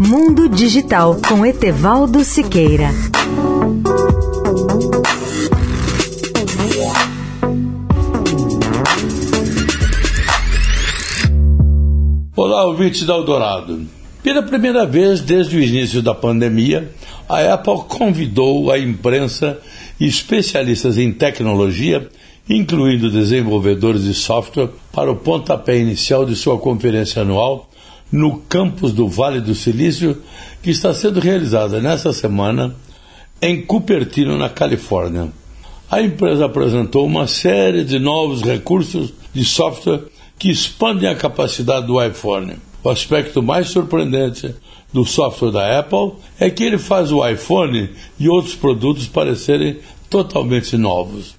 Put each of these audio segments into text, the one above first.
Mundo Digital com Etevaldo Siqueira. Olá, ouvintes da Eldorado. Pela primeira vez desde o início da pandemia, a Apple convidou a imprensa e especialistas em tecnologia, incluindo desenvolvedores de software, para o pontapé inicial de sua conferência anual no campus do Vale do Silício, que está sendo realizada nesta semana em Cupertino, na Califórnia. A empresa apresentou uma série de novos recursos de software que expandem a capacidade do iPhone. O aspecto mais surpreendente do software da Apple é que ele faz o iPhone e outros produtos parecerem totalmente novos.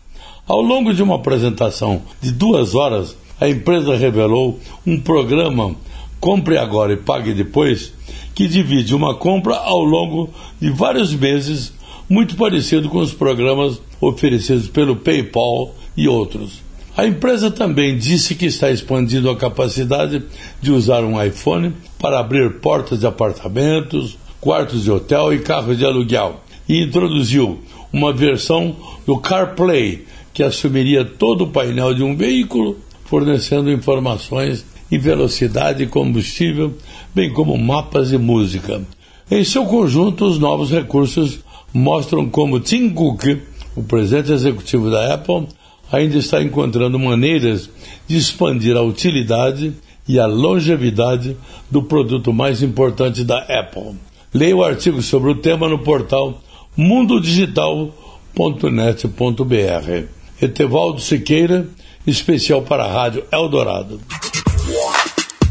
Ao longo de uma apresentação de duas horas, a empresa revelou um programa Compre Agora e Pague Depois que divide uma compra ao longo de vários meses, muito parecido com os programas oferecidos pelo PayPal e outros. A empresa também disse que está expandindo a capacidade de usar um iPhone para abrir portas de apartamentos, quartos de hotel e carros de aluguel e introduziu uma versão do CarPlay que assumiria todo o painel de um veículo, fornecendo informações em velocidade e combustível, bem como mapas e música. Em seu conjunto, os novos recursos mostram como Tim Cook, o presidente executivo da Apple, ainda está encontrando maneiras de expandir a utilidade e a longevidade do produto mais importante da Apple. Leia o artigo sobre o tema no portal mundodigital.net.br. Etevaldo Siqueira, especial para a Rádio Eldorado.